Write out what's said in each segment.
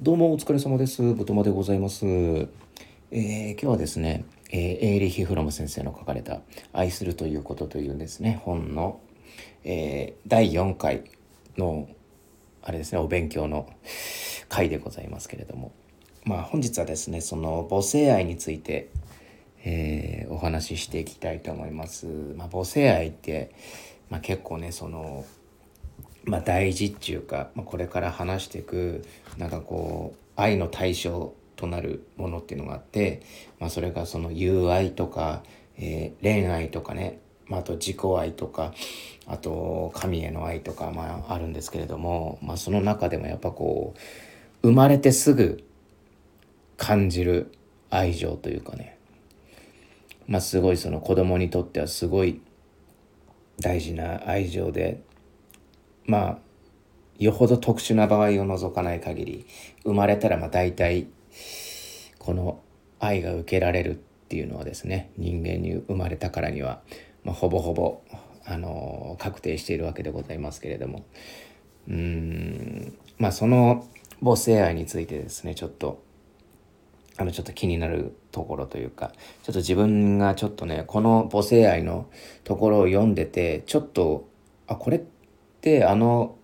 どうもお疲れ様です。ぶとまでございます。えー今日はですね、えーエーリヒ・フロム先生の書かれた「愛するということ」というですね本の、えー第4回のあれですねお勉強の回でございますけれどもまあ本日はですねその母性愛について、えーお話ししていきたいと思います。まあ、母性愛って、まあ、結構ねそのまあ、大事っていうか、まあ、これから話していくなんかこう愛の対象となるものっていうのがあって、まあ、それがその友愛とか、えー恋愛とかね、まあ、あと自己愛とかあと神への愛とか、まあ、あるんですけれども、まあ、その中でもやっぱこう生まれてすぐ感じる愛情というかね、まあ、すごいその子供にとってはすごい大事な愛情でまあよほど特殊な場合を除かない限り生まれたらまあ大体この愛が受けられるっていうのはですね人間に生まれたからには、まあ、ほぼほぼ、あの確定しているわけでございますけれども。うんまあその母性愛についてですねちょっとあのちょっと気になるところというかちょっと自分がちょっとねこの母性愛のところを読んでてちょっとあこれってあの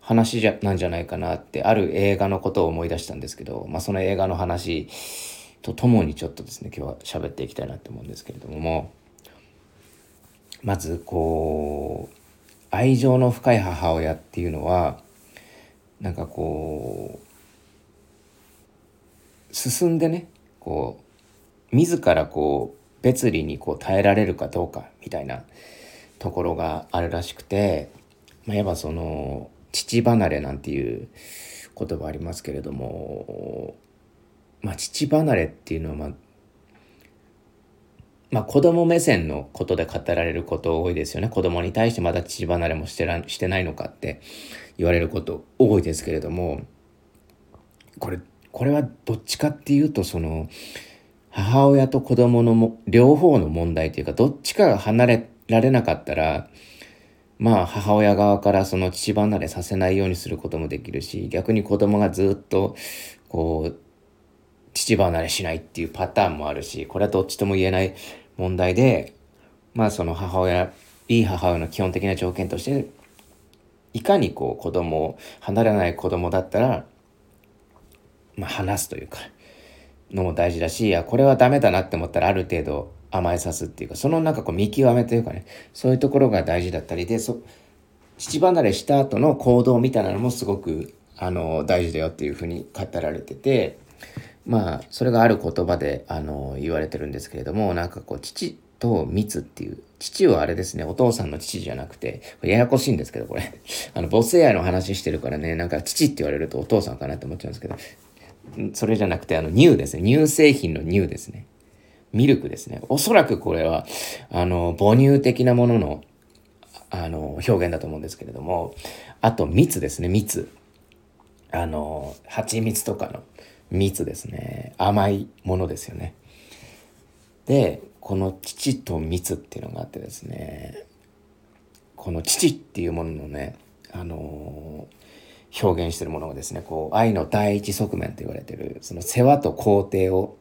話じゃなんじゃないかなってある映画のことを思い出したんですけど、まあ、その映画の話とともにちょっとですね今日は喋っていきたいなと思うんですけれどもまずこう愛情の深い母親っていうのはなんかこう進んでねこう自らこう別離にこう耐えられるかどうかみたいなところがあるらしくて、まあ、やっぱその父離れなんていう言葉ありますけれども、まあ、父離れっていうのはまあまあ子供目線のことで語られること多いですよね。子供に対してまだ父離れもしてらしてないのかって言われること多いですけれども、これ、これはどっちかっていうと、その、母親と子供のも両方の問題というか、どっちかが離れられなかったら、まあ母親側からその父離れさせないようにすることもできるし、逆に子供がずっと、こう、父離れしないっていうパターンもあるし、これはどっちとも言えない問題で、まあその母親、いい母親の基本的な条件として、いかにこう子供を離れない子供だったら、まあ話すというか、のも大事だし、いや、これはダメだなって思ったらある程度甘えさすっていうか、そのなんかこう見極めというかね、そういうところが大事だったりで、そ、父離れした後の行動みたいなのもすごく、あの、大事だよっていうふうに語られてて、まあ、それがある言葉で、あの、言われてるんですけれども、なんかこう、父と蜜っていう、父はあれですね、お父さんの父じゃなくて、ややこしいんですけど、これ。あの、母性愛の話してるからね、なんか父って言われるとお父さんかなって思っちゃうんですけど、それじゃなくて、あの、乳ですね。乳製品の乳ですね。ミルクですね。おそらくこれは、あの、母乳的なものの、あの、表現だと思うんですけれども、あと、蜜ですね、蜜。あの、蜂蜜とかの蜜ですね。甘いものですよね。で、この父と蜜っていうのがあってですね、この父っていうもののね、あの表現してるものがですね、こう、愛の第一側面と言われてる、その世話と肯定を、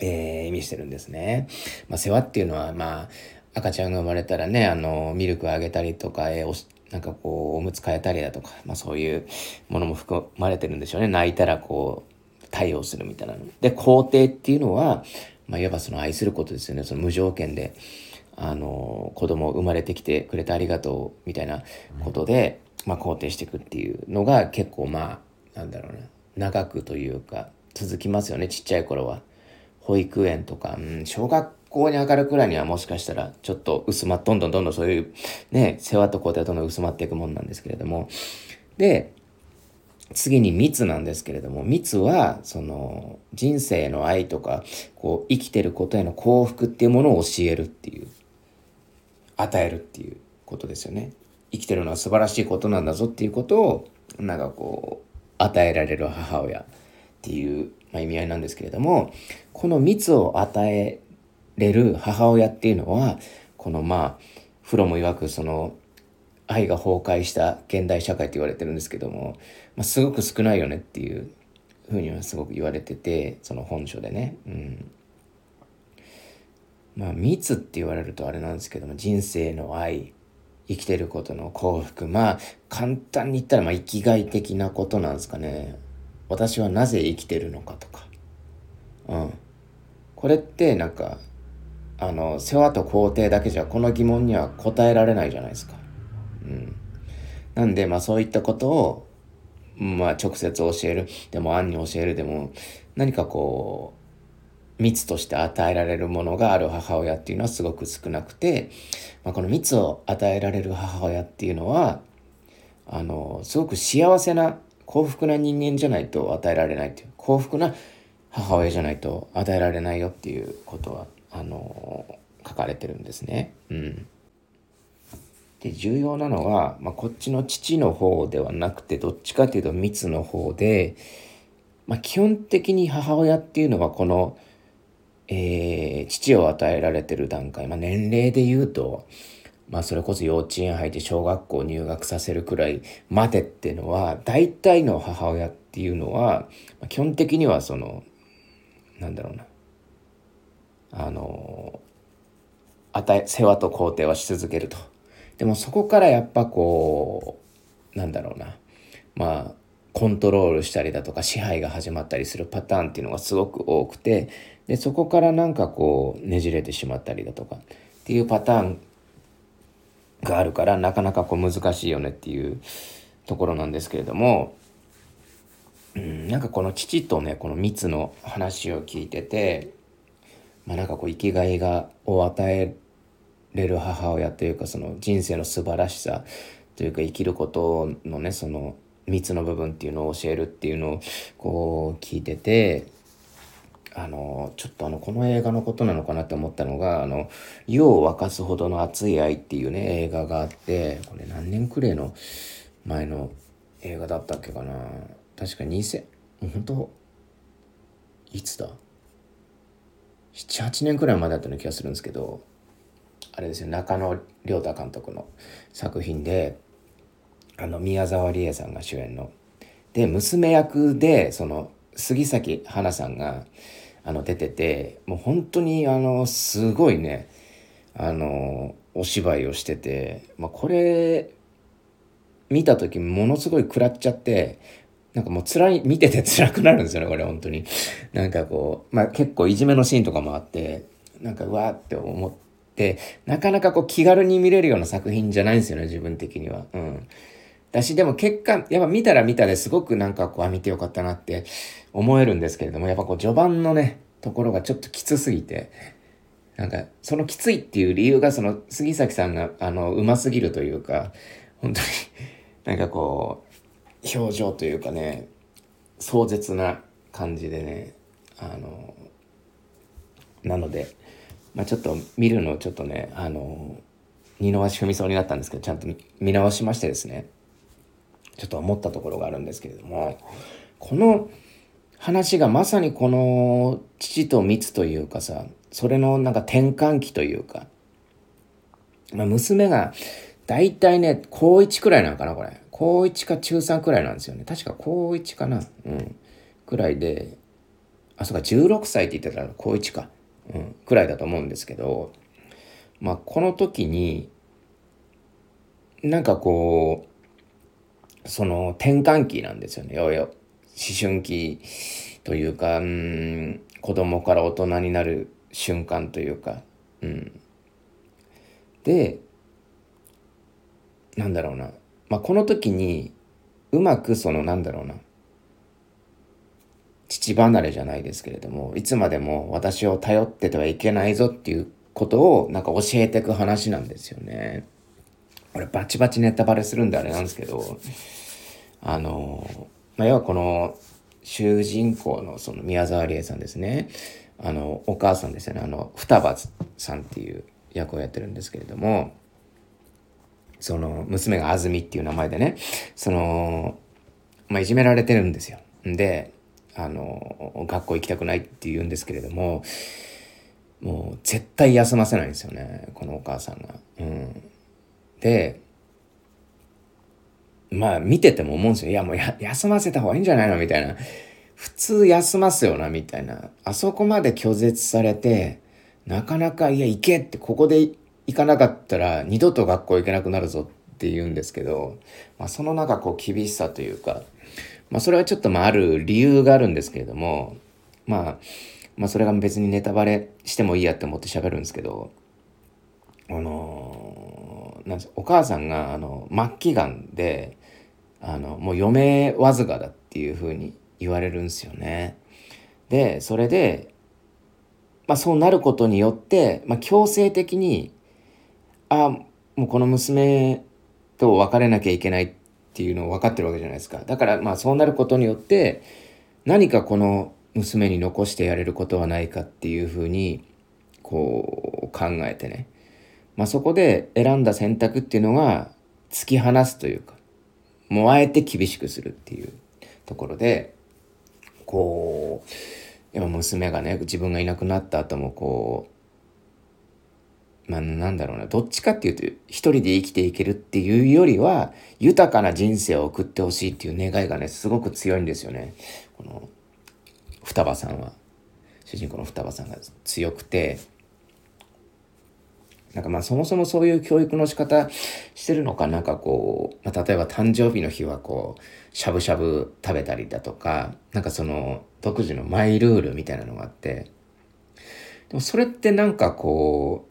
えー意味してるんですね。まあ、世話っていうのは、まあ、赤ちゃんが生まれたらね、あの、ミルクあげたりとか、えーおなんかこう、おむつ替えたりだとか、まあそういうものも含まれてるんでしょうね。泣いたらこう、対応するみたいなの。で、肯定っていうのは、まあ、いわばその愛することですよね。その無条件で、あの、子供生まれてきてくれてありがとう、みたいなことで、まあ肯定していくっていうのが結構まあ、なんだろうな、長くというか、続きますよね、ちっちゃい頃は。保育園とか、うん、小学校に上がるくらいにはもしかしたらちょっと薄まっどんどんどんどんそういうね世話と肯定はどんどん薄まっていくもんなんですけれども。で次に密なんですけれども密はその人生の愛とかこう生きてることへの幸福っていうものを教えるっていう与えるっていうことですよね。生きてるのは素晴らしいことなんだぞっていうことをなんかこう与えられる母親っていう、まあ、意味合いなんですけれどもこの蜜を与えれる母親っていうのはこのまあフロも曰くその愛が崩壊した現代社会って言われてるんですけども、まあ、すごく少ないよねっていうふうにはすごく言われててその本書でね。うんまあ密って言われるとあれなんですけども人生の愛生きてることの幸福まあ簡単に言ったらまあ生きがい的なことなんですかね私はなぜ生きてるのかとか。うん。これってなんかあの世話と肯定だけじゃこの疑問には答えられないじゃないですか。うん。なんでまあそういったことをまあ直接教える。でも暗に教えるでも何かこう蜜として与えられるものがある母親っていうのはすごく少なくて、まあ、この蜜を与えられる母親っていうのはあのすごく幸せな幸福な人間じゃないと与えられないっていう幸福な母親じゃないと与えられないよっていうことはあの書かれてるんですね。うん、で重要なのは、まあ、こっちの父の方ではなくてどっちかというと蜜の方で、まあ、基本的に母親っていうのはこのえー、父を与えられてる段階、まあ、年齢で言うと、まあ、それこそ幼稚園入って小学校入学させるくらいまでっていうのは大体の母親っていうのは、基本的にはそのなんだろうなあの与え世話と肯定はし続けると。でもそこからやっぱこうなんだろうなまあコントロールしたりだとか支配が始まったりするパターンっていうのがすごく多くてでそこからなんかこうねじれてしまったりだとかっていうパターンがあるからなかなかこう難しいよねっていうところなんですけれども、うん、なんかこの父とねこの蜜の話を聞いてて、まあ、なんかこう生きがいがを与えれる母親というかその人生の素晴らしさというか生きることのねその蜜の部分っていうのを教えるっていうのをこう聞いててあのちょっとあのこの映画のことなのかなって思ったのが「あの湯を沸かすほどの熱い愛」っていうね映画があってこれ何年くらいの前の映画だったっけかな確か2000もう本当いつだ？78年くらい前だったような気がするんですけどあれですよ中野亮太監督の作品であの宮沢りえさんが主演の。で娘役でその杉咲花さんがあの出ててもう本当にあのすごいねあのお芝居をしてて、まあ、これ見た時ものすごい食らっちゃってなんかもう辛い見てて辛くなるんですよねこれ本当に。なんかこうまあ結構いじめのシーンとかもあってなんかうわーって思ってなかなかこう気軽に見れるような作品じゃないんですよね自分的には。うん。だしでも結果やっぱ見たら見たですごくなんかこうあ見てよかったなって思えるんですけれども、やっぱこう序盤のね、ところがちょっときつすぎて、なんか、そのきついっていう理由が、その、杉崎さんが、あの、うますぎるというか、本当に、なんかこう、表情というかね、壮絶な感じでね、あの、なので、まあちょっと見るのをちょっとね、あの、二の足踏みそうになったんですけど、ちゃんと見直しましてですね、ちょっと思ったところがあるんですけれども、この、話がまさにこの父と蜜というかさそれのなんか転換期というか、まあ、娘が大体ね高1くらいなのかなこれ。高1か中3くらいなんですよね。確か高1かな。うん。くらいであそうか16歳って言ってたら高1か、うん、くらいだと思うんですけど。まあこの時になんかこうその転換期なんですよね。ようよ思思春期というか、うん、子供から大人になる瞬間というか、うん。で、なんだろうな。まあ、この時に、うまくその、なんだろうな。父離れじゃないですけれども、いつまでも私を頼っててはいけないぞっていうことをなんか教えてく話なんですよね。これバチバチネタバレするんであれなんですけど、あの、まあ、要はこの主人公のその宮沢りえさんですね。あのお母さんですよね。あの双葉さんっていう役をやってるんですけれども。その娘が安住っていう名前でね。その、まあ、いじめられてるんですよ。であの学校行きたくないって言うんですけれどももう絶対休ませないんですよね。このお母さんが。うん、でまあ見てても思うんですよ。いやもう休ませた方がいいんじゃないの？みたいな。普通休ますよな、みたいな。あそこまで拒絶されて、なかなか、いや、行けって、ここで行かなかったら二度と学校行けなくなるぞって言うんですけど、まあ、その中こう厳しさというか、まあ、それはちょっとまあある理由があるんですけれども、まあ、まあそれが別にネタバレしてもいいやって思って喋るんですけど、あのー、なんお母さんがあの末期がんであのもう余命わずかだっていうふうに言われるんですよね。でそれで、まあ、そうなることによって、まあ、強制的にあもうこの娘と別れなきゃいけないっていうのを分かってるわけじゃないですか。だからまあそうなることによって何かこの娘に残してやれることはないかっていうふうにこう考えてね、まあ、そこで選んだ選択っていうのが突き放すというかもあえて厳しくするっていうところでこう今娘がね自分がいなくなった後もこうまあなんだろうなどっちかっていうと一人で生きていけるっていうよりは豊かな人生を送ってほしいっていう願いがねすごく強いんですよね。この双葉さんは主人公の双葉さんが強くてなんかまあそもそもそういう教育の仕方してるのかなんかこう、まあ、例えば誕生日の日はこうしゃぶしゃぶ食べたりだとかなんかその独自のマイルールみたいなのがあってでもそれってなんかこ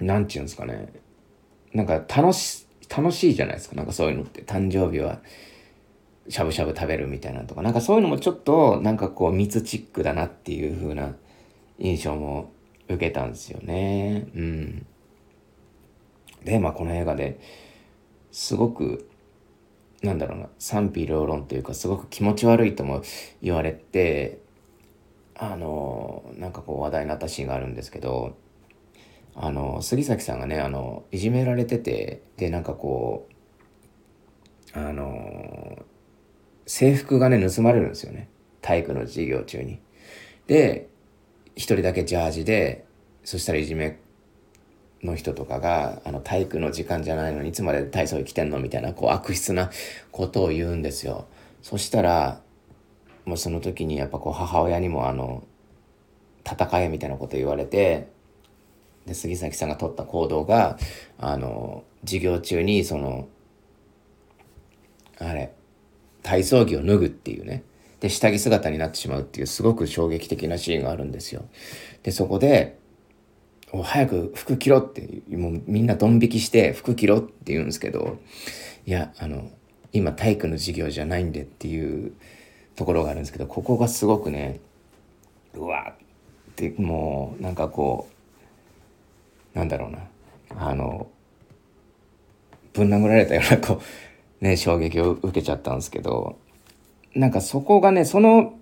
うなんて言うんですかね。なんか楽し楽しいじゃないですか。なんかそういうのって。誕生日はしゃぶしゃぶ食べるみたいなとか、なんかそういうのもちょっと、なんかこう、密チックだなっていう風な印象も受けたんですよね。うん。で、まあこの映画ですごく、なんだろうな、賛否両論というか、すごく気持ち悪いとも言われて、あの、なんかこう話題になったシーンがあるんですけど、あの、杉崎さんがね、あの、いじめられてて、で、なんかこう、あの、制服がね、盗まれるんですよね。体育の授業中に。で、一人だけジャージで、そしたらいじめの人とかが、あの、体育の時間じゃないのにいつまで体操着てんのみたいな、こう、悪質なことを言うんですよ。そしたら、もうその時にやっぱこう、母親にもあの、戦えみたいなこと言われて、で、杉崎さんが取った行動が、あの、授業中に、その、あれ、体操着を脱ぐっていうね。で、下着姿になってしまうっていうすごく衝撃的なシーンがあるんですよ。で、そこで、早く服着ろって、もうみんなドン引きして服着ろって言うんですけど、いや、あの、今体育の授業じゃないんでっていうところがあるんですけど、ここがすごくね、うわってもうなんかこう、なんだろうな、あの、ぶん殴られたようなこう、ね、衝撃を受けちゃったんですけど、なんかそこがね、その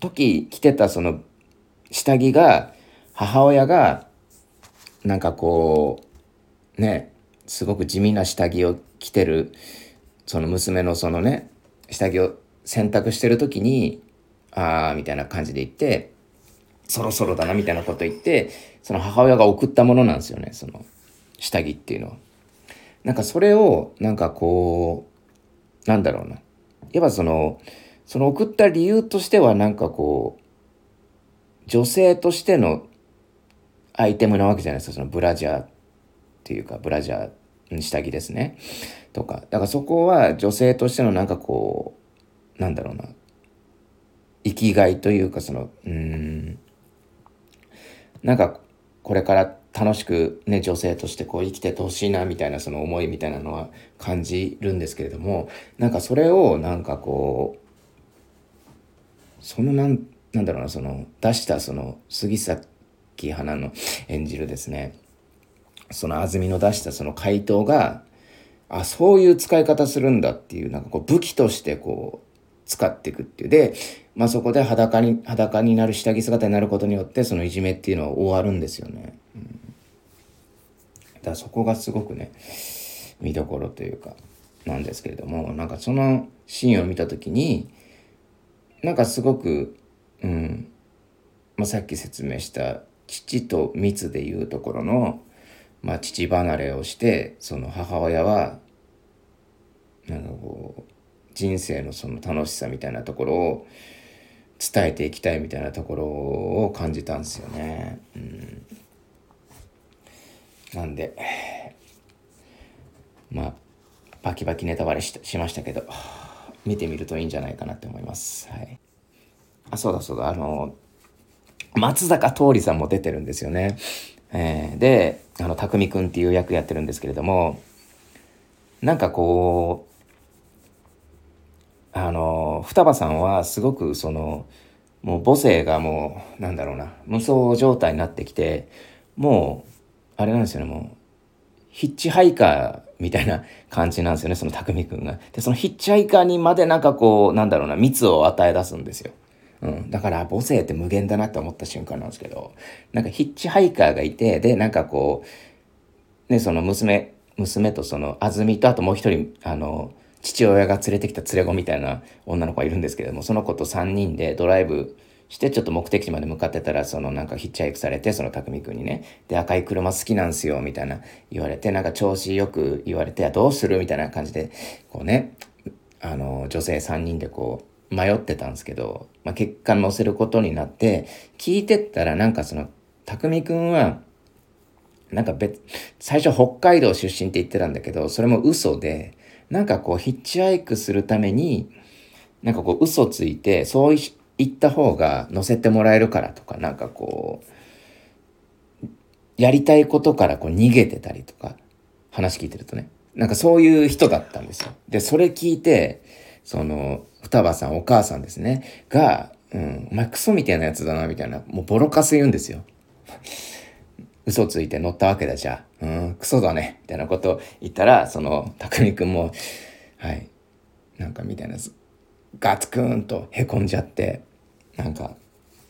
時着てたその下着が、母親が、なんかこう、ね、すごく地味な下着を着てる、その娘のそのね、下着を洗濯してる時に、ああ、みたいな感じで言って、そろそろだなみたいなこと言って、その母親が送ったものなんですよね、その下着っていうのは。なんかそれを、なんかこう、なんだろうな。やっぱその、その送った理由としてはなんかこう、女性としてのアイテムなわけじゃないですか。そのブラジャーっていうか、ブラジャー、下着ですね。とか。だからそこは女性としてのなんかこう、なんだろうな。生きがいというか、その、うん、なんかこれから楽しくね、女性としてこう生きててほしいな、みたいなその思いみたいなのは感じるんですけれども、なんかそれをなんかこう、そのなん、なんだろうな、その出したその杉咲花の演じるですね、その安住の出したその回答が、あ、そういう使い方するんだっていう、なんかこう武器としてこう使っていくっていう。で、まあそこで裸に、裸になる下着姿になることによって、そのいじめっていうのは終わるんですよね。うん、だからそこがすごくね、見どころというか、なんですけれども、なんかそのシーンを見た時に、なんかすごく、うん、まあ、さっき説明した父と密でいうところの、まあ、父離れをしてその母親はなんかこう人生のその楽しさみたいなところを伝えていきたいみたいなところを感じたんですよね。うん、なんでまあバキバキネタバレししましたけど見てみるといいんじゃないかなって思います。はい、あそうだそうだあの松坂桃李さんも出てるんですよね。えー、であの匠くんっていう役やってるんですけれどもなんかこうあの双葉さんはすごくそのもう母性がもうなんだろうな無双状態になってきてもうあれなんですよねもうヒッチハイカーみたいな感じなんですよねその匠くんが。でそのヒッチハイカーにまでなんかこうなんだろうな蜜を与え出すんですよ。うん、だから母性って無限だなって思った瞬間なんですけどなんかヒッチハイカーがいてでなんかこうねその娘娘とその安住とあともう一人あの父親が連れてきた連れ子みたいな女の子がいるんですけれどもその子と3人でドライブしてちょっと目的地まで向かってたらそのなんかヒッチハイクされてその匠くんにねで赤い車好きなんすよみたいな言われてなんか調子よく言われてどうする？みたいな感じでこうねあの女性3人でこう迷ってたんですけど、まあ、結果乗せることになって聞いてったらなんかその匠くんはなんか別最初北海道出身って言ってたんだけどそれも嘘でなんかこうヒッチハイクするためになんかこう嘘ついてそう言った方が乗せてもらえるからとかなんかこうやりたいことからこう逃げてたりとか話聞いてるとねなんかそういう人だったんですよ。でそれ聞いてその双葉さんお母さんですねが「うん、お前クソみたいなやつだな」みたいなもうボロカス言うんですよ。嘘ついて乗ったわけだじゃあ。うん、クソだね。みたいなこと言ったら、その、匠くんも、はい、なんかみたいな、ガツクーンとへこんじゃって、なんか、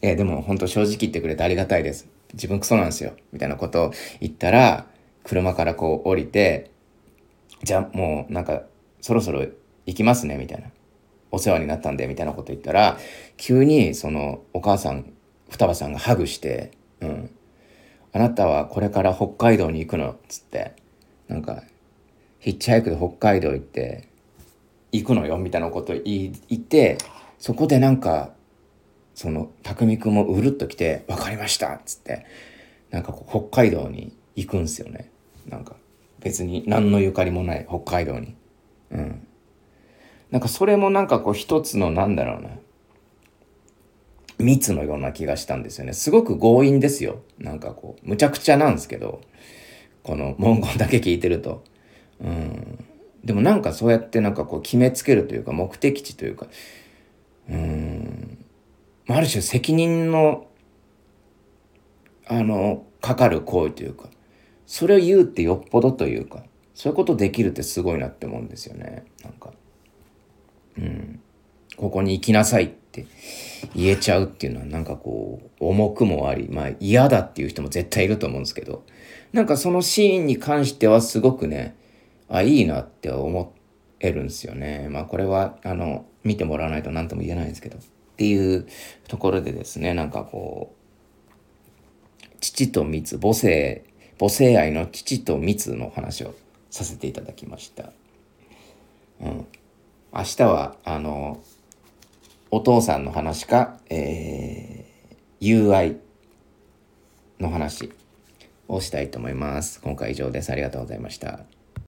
えでも本当正直言ってくれてありがたいです。自分クソなんですよ。みたいなことを言ったら、車からこう降りて、じゃあもうなんか、そろそろ行きますね、みたいな。お世話になったんで、みたいなこと言ったら、急にそのお母さん、双葉さんがハグして、うん、あなたはこれから北海道に行くの」っつってなんかヒッチハイクで北海道行って行くのよみたいなこと言ってそこでなんかその匠くんもうるっと来て「分かりました」っつってなんか北海道に行くんすよね。なんか別に何のゆかりもない北海道に。うん。なんかそれもなんかこう一つのなんだろうな。密のような気がしたんですよね。すごく強引ですよ。なんかこう、むちゃくちゃなんですけど、この文言だけ聞いてると。うん。でもなんかそうやってなんかこう決めつけるというか目的地というか、うん。ある種責任の、あの、かかる行為というか、それを言うってよっぽどというか、そういうことできるってすごいなって思うんですよね。なんか。うん。ここに行きなさいって言えちゃうっていうのはなんかこう重くもありまあ嫌だっていう人も絶対いると思うんですけど。なんかそのシーンに関してはすごくねあいいなって思えるんですよね。まあこれはあの見てもらわないと何とも言えないんですけど。っていうところでですねなんかこう父と蜜母性母性愛の父と蜜の話をさせていただきました。うん、明日はあのお父さんの話か、えー、友愛の話をしたいと思います。今回以上です。ありがとうございました。